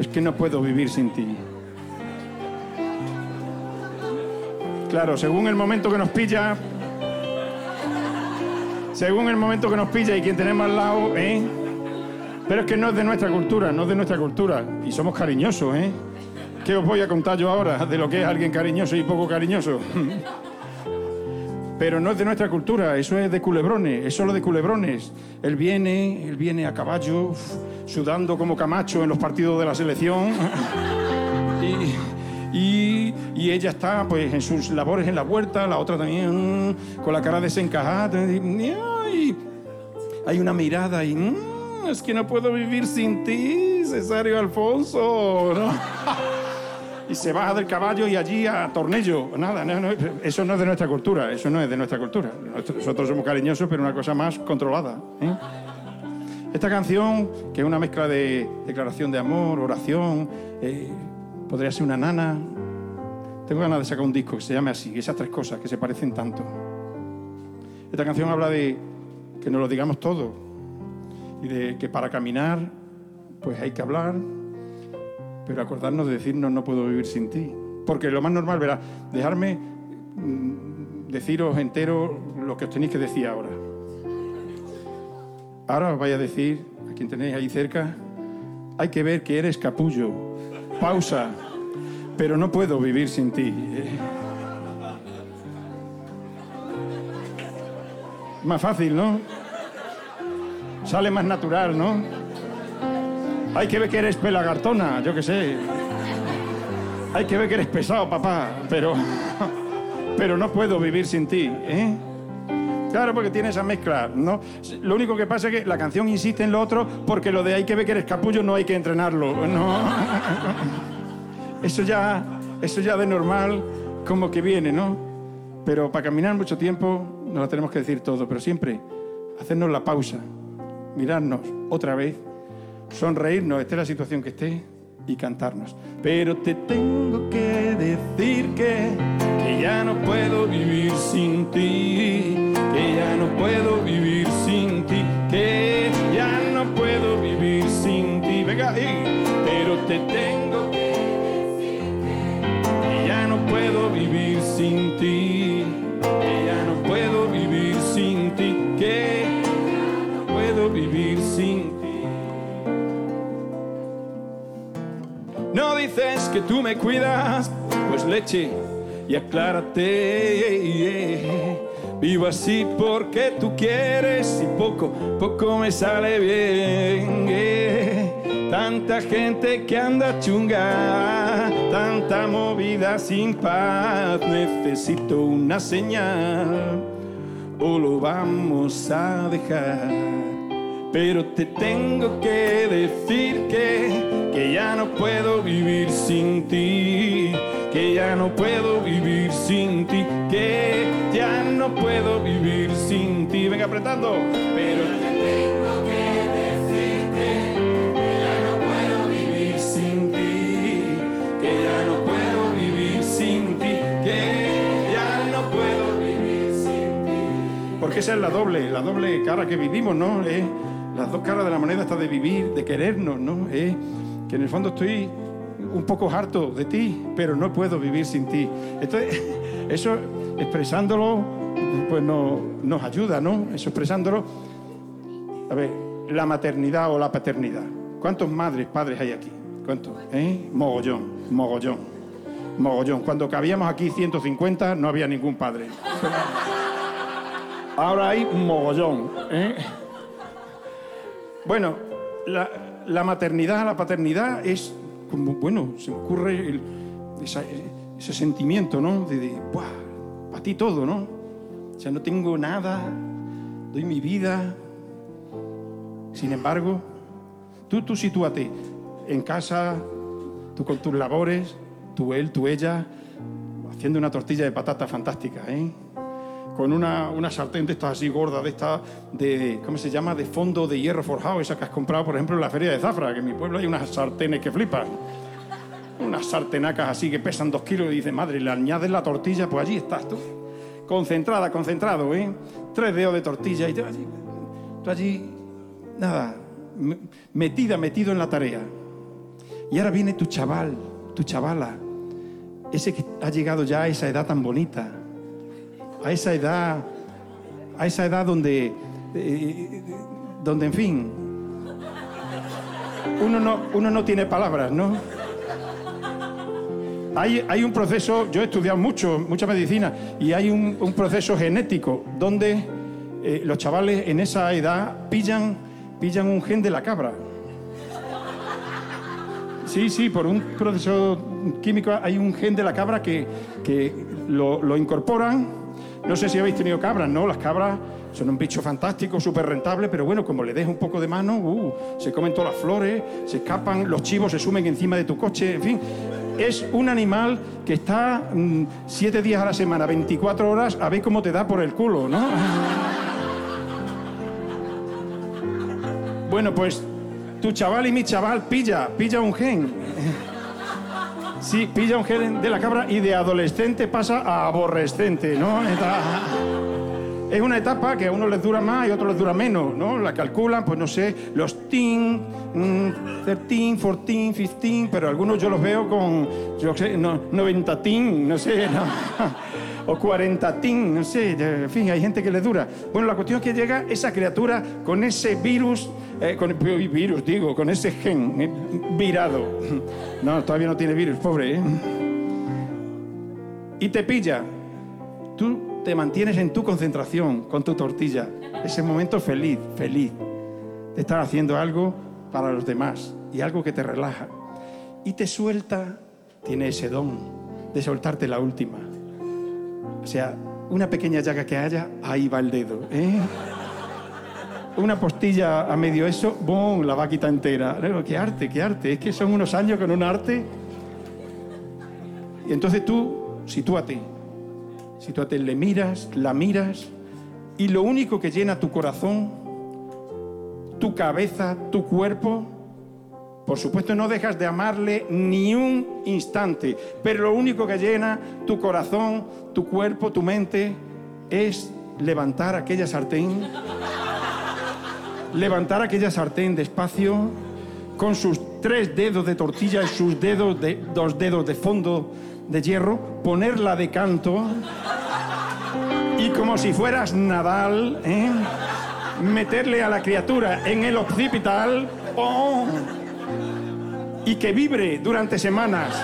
Es que no puedo vivir sin ti. Claro, según el momento que nos pilla. Según el momento que nos pilla y quien tenemos al lado, ¿eh? Pero es que no es de nuestra cultura, no es de nuestra cultura. Y somos cariñosos, ¿eh? ¿Qué os voy a contar yo ahora de lo que es alguien cariñoso y poco cariñoso? Pero no es de nuestra cultura, eso es de culebrones, es solo de culebrones. Él viene, él viene a caballo, sudando como Camacho en los partidos de la selección. y, y- ella está pues en sus labores en la huerta, la otra también mm, con la cara desencajada. y- ay, hay una mirada y "Mm, es que no puedo vivir sin ti, Cesario Alfonso. ¿no? y se baja del caballo y allí a tornillo. Nada, no, no, eso no es de nuestra cultura, eso no es de nuestra cultura. Nosotros somos cariñosos, pero una cosa más controlada. ¿eh? Esta canción, que es una mezcla de declaración de amor, oración, eh, podría ser una nana. Tengo ganas de sacar un disco que se llame así, esas tres cosas que se parecen tanto. Esta canción habla de que nos lo digamos todo y de que para caminar pues hay que hablar, pero acordarnos de decirnos no puedo vivir sin ti. Porque lo más normal, verá, dejarme mm, deciros entero lo que os tenéis que decir ahora. Ahora os vais a decir, a quien tenéis ahí cerca, hay que ver que eres capullo. Pausa. Pero no puedo vivir sin ti. Más fácil, ¿no? Sale más natural, ¿no? Hay que ver que eres pelagartona, yo qué sé. Hay que ver que eres pesado, papá, pero pero no puedo vivir sin ti, ¿eh? Claro, porque tiene esa mezcla, ¿no? Lo único que pasa es que la canción insiste en lo otro porque lo de hay que ver que eres capullo no hay que entrenarlo, ¿no? Eso ya, eso ya de normal como que viene, ¿no? Pero para caminar mucho tiempo nos lo tenemos que decir todo, pero siempre hacernos la pausa, mirarnos otra vez, sonreírnos, esté la situación que esté, y cantarnos. Pero te tengo que decir que ya no puedo vivir sin ti, ya no puedo vivir sin ti, que ya no puedo vivir sin ti. Venga, y, pero te tengo que ya no puedo vivir sin ti, que ya no puedo vivir sin ti, que ya no puedo vivir sin ti. No dices que tú me cuidas, pues leche y aclárate. Vivo así porque tú quieres y poco, poco me sale bien. Tanta gente que anda chunga, tanta movida sin paz. Necesito una señal o lo vamos a dejar. Pero te tengo que decir que, que ya no puedo vivir sin ti, que ya no puedo vivir sin ti, que ya no puedo vivir sin ti. Venga apretando. Pero te tengo que decir que, que ya no puedo vivir sin ti, que ya no puedo vivir sin ti, que ya no puedo vivir sin ti. Porque esa es la doble, la doble cara que vivimos, ¿no? Eh, las dos caras de la moneda está de vivir, de querernos, ¿no? Eh, que en el fondo estoy un poco harto de ti, pero no puedo vivir sin ti. Eso expresándolo, pues no, nos ayuda, ¿no? Eso expresándolo. A ver, la maternidad o la paternidad. ¿Cuántos madres, padres hay aquí? ¿Cuántos? ¿Eh? Mogollón, mogollón, mogollón. Cuando cabíamos aquí 150 no había ningún padre. Ahora hay mogollón. ¿eh? Bueno, la, maternidad, la paternidad es como, bueno, se me ocurre ese sentimiento, ¿no? De, de para ti todo, ¿no? O sea, no tengo nada, doy mi vida. Sin embargo, tú, tú sitúate en casa, tú con tus labores, tú él, tú ella, haciendo una tortilla de patata fantástica, ¿eh? Con una, una sartén de estas así gorda, de estas, de, ¿cómo se llama? De fondo de hierro forjado, esa que has comprado, por ejemplo, en la feria de Zafra, que en mi pueblo hay unas sartenes que flipan. Unas sartenacas así que pesan dos kilos y dices, madre, le añades la tortilla, pues allí estás tú. Concentrada, concentrado, ¿eh? Tres dedos de tortilla y tú allí, tú allí nada, me- metida, metido en la tarea. Y ahora viene tu chaval, tu chavala, ese que ha llegado ya a esa edad tan bonita, a esa edad, a esa edad donde, eh, donde en fin, uno no, uno no tiene palabras, ¿no? hay, hay un proceso, yo he estudiado mucho, mucha medicina, y hay un, proceso genético donde eh, los chavales en esa edad pillan, pillan un gen de la cabra. Sí, sí, por un proceso químico hay un gen de la cabra que, que lo incorporan. No sé si habéis tenido cabras, ¿no? Las cabras son un bicho fantástico, súper rentable, pero bueno, como le des un poco de mano, uh, se comen todas las flores, se escapan, los chivos se sumen encima de tu coche, en fin. Es un animal que está mm, siete días a la semana, 24 horas, a ver cómo te da por el culo, ¿no? Bueno, pues tu chaval y mi chaval pilla, pilla un gen. Sí, pilla un gen de la cabra y de adolescente pasa a aborrescente, ¿no? Es una etapa que a unos les dura más y a otros les dura menos, ¿no? La calculan, pues no sé, los teen, mm, 13, 14, 15, pero algunos yo los veo con, yo sé, no, 90 teen, no sé, no. O 40 teen, no sé, en fin, hay gente que le dura. Bueno, la cuestión es que llega esa criatura con ese virus, eh, con virus, digo, con ese gen eh, virado. No, todavía no tiene virus, pobre, ¿eh? Y te pilla. Tú te mantienes en tu concentración con tu tortilla. Ese momento feliz, feliz. De estar haciendo algo para los demás y algo que te relaja. Y te suelta, tiene ese don de soltarte la última. O sea, una pequeña llaga que haya, ahí va el dedo. ¿eh? Una postilla a medio eso, ¡bum! La va a quitar entera. ¡Qué arte, qué arte! Es que son unos años con un arte. Y entonces tú, sitúate. Sitúate, le miras, la miras, y lo único que llena tu corazón, tu cabeza, tu cuerpo, por supuesto no dejas de amarle ni un instante, pero lo único que llena tu corazón, tu cuerpo, tu mente, es levantar aquella sartén, levantar aquella sartén despacio, con sus tres dedos de tortilla y sus dedos de, dos dedos de fondo de hierro, ponerla de canto y como si fueras Nadal, ¿eh? meterle a la criatura en el occipital ¡oh! Y que vibre durante semanas.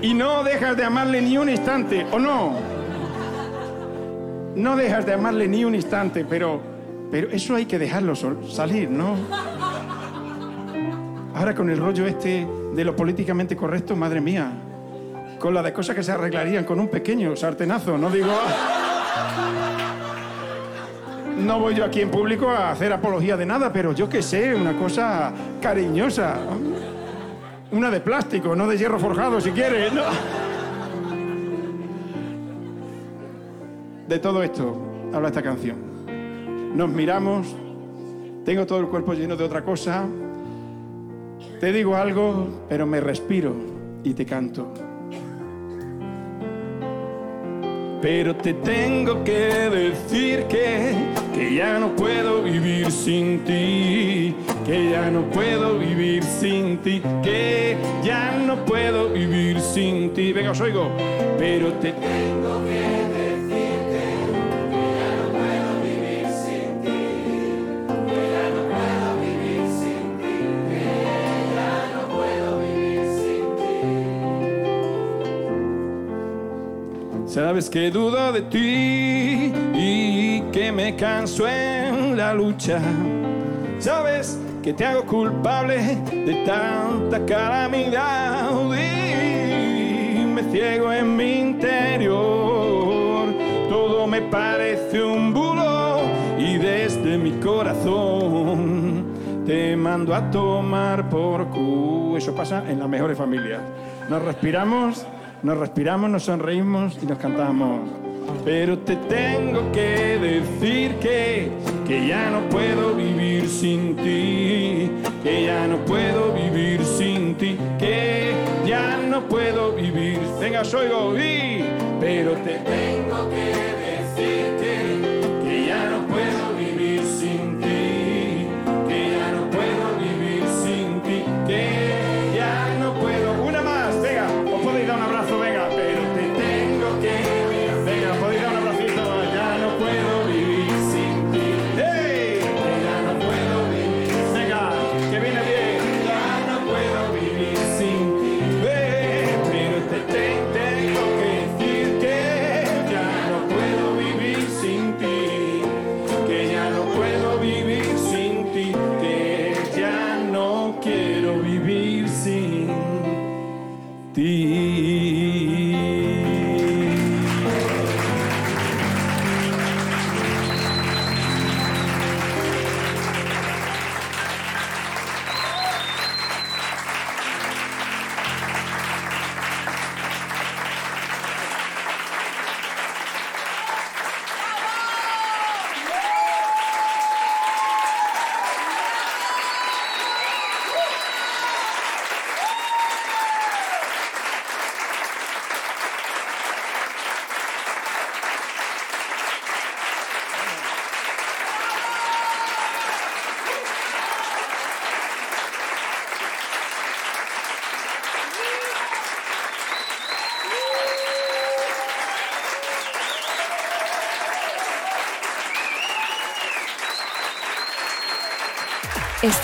Y no dejas de amarle ni un instante, ¿o no? No dejas de amarle ni un instante, pero, pero eso hay que dejarlo salir, ¿no? Ahora con el rollo este de lo políticamente correcto, madre mía, con la de cosas que se arreglarían con un pequeño sartenazo, no digo... No voy yo aquí en público a hacer apología de nada, pero yo qué sé, una cosa cariñosa. Una de plástico, no de hierro forjado, si quieres. De todo esto habla esta canción. Nos miramos, tengo todo el cuerpo lleno de otra cosa, te digo algo, pero me respiro y te canto. Pero te tengo que decir que, que ya no puedo vivir sin ti, que ya no puedo vivir sin ti, que ya no puedo vivir sin ti. Venga, os oigo. Pero te tengo que decir que, ya no puedo vivir sin ti, que ya no puedo vivir sin ti, que ya no puedo vivir sin ti. Sabes que dudo de ti me canso en la lucha. Sabes que te hago culpable de tanta calamidad y me ciego en mi interior. Todo me parece un bulo y desde mi corazón te mando a tomar por cu. Eso pasa en las mejores familias. Nos respiramos, nos respiramos, nos sonreímos y nos cantamos. Pero te tengo que decir que, que ya no puedo vivir sin ti, que ya no puedo vivir sin ti, que ya no puedo vivir. Venga, os oigo, pero te tengo que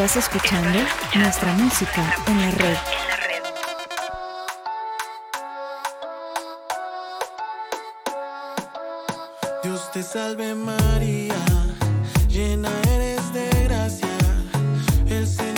Estás escuchando nuestra música en la red. Dios te salve María, llena eres de gracia. El Señor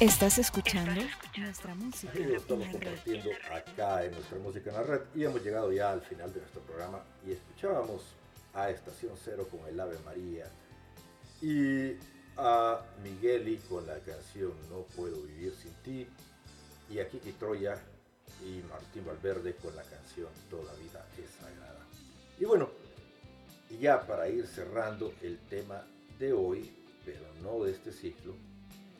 Estás escuchando nuestra música Amigos, estamos compartiendo acá en nuestra música en la red y hemos llegado ya al final de nuestro programa y escuchábamos a Estación Cero con el Ave María y a Migueli con la canción No puedo vivir sin ti y a Kiki Troya y Martín Valverde con la canción Toda vida es sagrada. Y bueno, y ya para ir cerrando el tema de hoy, pero no de este ciclo,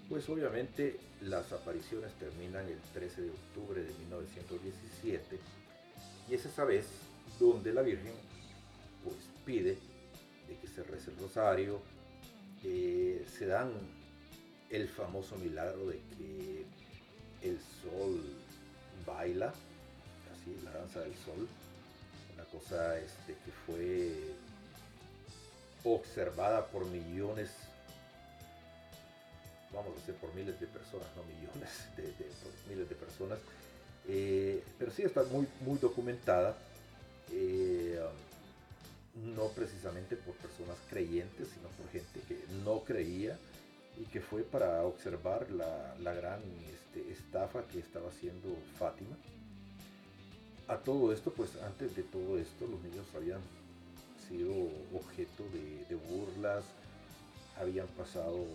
pues obviamente las apariciones terminan el 13 de octubre de 1917 y es esa vez donde la Virgen pues pide de que se rece el rosario, eh, se dan el famoso milagro de que el sol baila, así la danza del sol, una cosa este, que fue observada por millones vamos a decir por miles de personas, no millones, de, por miles de personas, Eh, pero sí está muy, muy documentada, eh, no precisamente por personas creyentes, sino por gente que no creía y que fue para observar la, la gran este, estafa que estaba haciendo Fátima. A todo esto, pues antes de todo esto, los niños habían sido objeto de burlas, habían pasado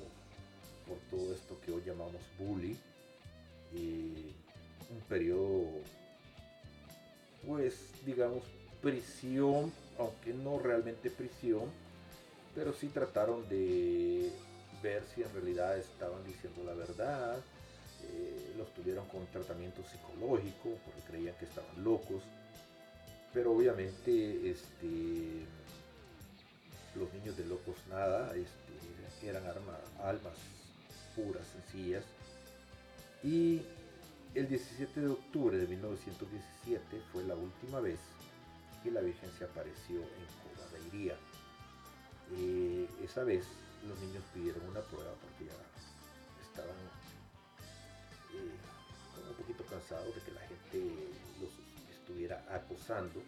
por todo esto que hoy llamamos bully, y un periodo, pues digamos, prisión, aunque no realmente prisión, pero sí trataron de ver si en realidad estaban diciendo la verdad, eh, los tuvieron con tratamiento psicológico porque creían que estaban locos. pero obviamente este, los niños de locos nada este, eran almas puras, sencillas. Y el 17 de octubre de 1917 fue la última vez que la Virgen se apareció en Cobadeiría. Eh, esa vez los niños pidieron una prueba porque ya estaban eh, un poquito cansados de que la gente los estuviera acosando.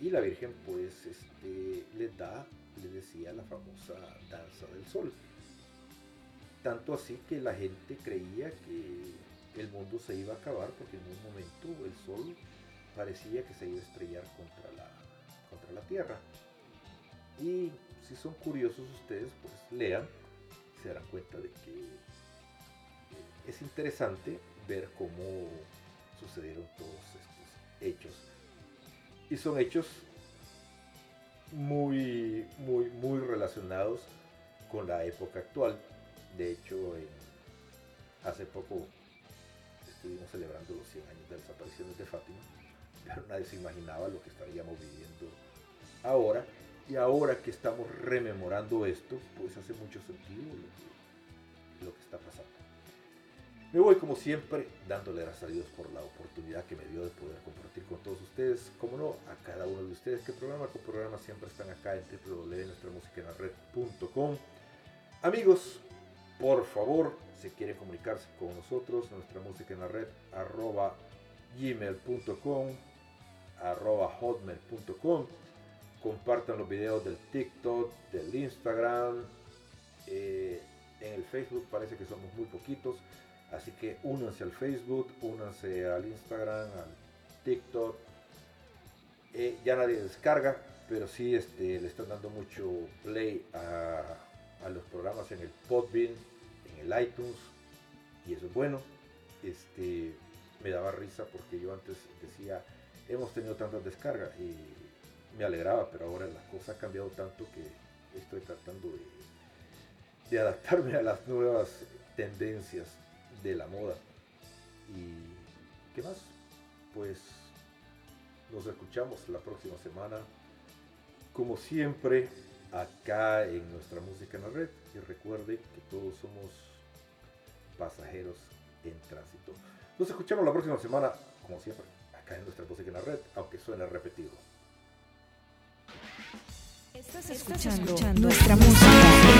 Y la Virgen pues este, da, les decía la famosa danza del sol. Tanto así que la gente creía que el mundo se iba a acabar porque en un momento el sol parecía que se iba a estrellar contra la, contra la Tierra. Y si son curiosos ustedes, pues lean, se darán cuenta de que es interesante ver cómo sucedieron todos estos hechos. Y son hechos muy, muy, muy relacionados con la época actual. De hecho, hace poco estuvimos celebrando los 100 años de las apariciones de Fátima, pero nadie se imaginaba lo que estaríamos viviendo ahora. Y ahora que estamos rememorando esto, pues hace mucho sentido lo que, está pasando. Me voy como siempre dándole gracias a Dios por la oportunidad que me dio de poder compartir con todos ustedes, como no, a cada uno de ustedes que programa con programa siempre están acá en www.nuestramusicaenlared.com. Amigos, por favor, si quieren comunicarse con nosotros, nuestra música en la red, arroba gmail.com, arroba hotmail.com. Compartan los videos del TikTok, del Instagram. Eh, en el Facebook parece que somos muy poquitos. Así que únanse al Facebook, únanse al Instagram, al TikTok. Eh, ya nadie descarga, pero sí este, le están dando mucho play a, a los programas en el Podbean en el iTunes y eso es bueno. Este, me daba risa porque yo antes decía, hemos tenido tantas descargas y me alegraba, pero ahora la cosa ha cambiado tanto que estoy tratando de, de adaptarme a las nuevas tendencias de la moda. ¿Y qué más? Pues nos escuchamos la próxima semana. Como siempre, acá en nuestra música en la red. Y recuerde que todos somos pasajeros en tránsito. Nos escuchamos la próxima semana, como siempre, acá en nuestra música en la red, aunque suene repetido. Estás escuchando, nuestra música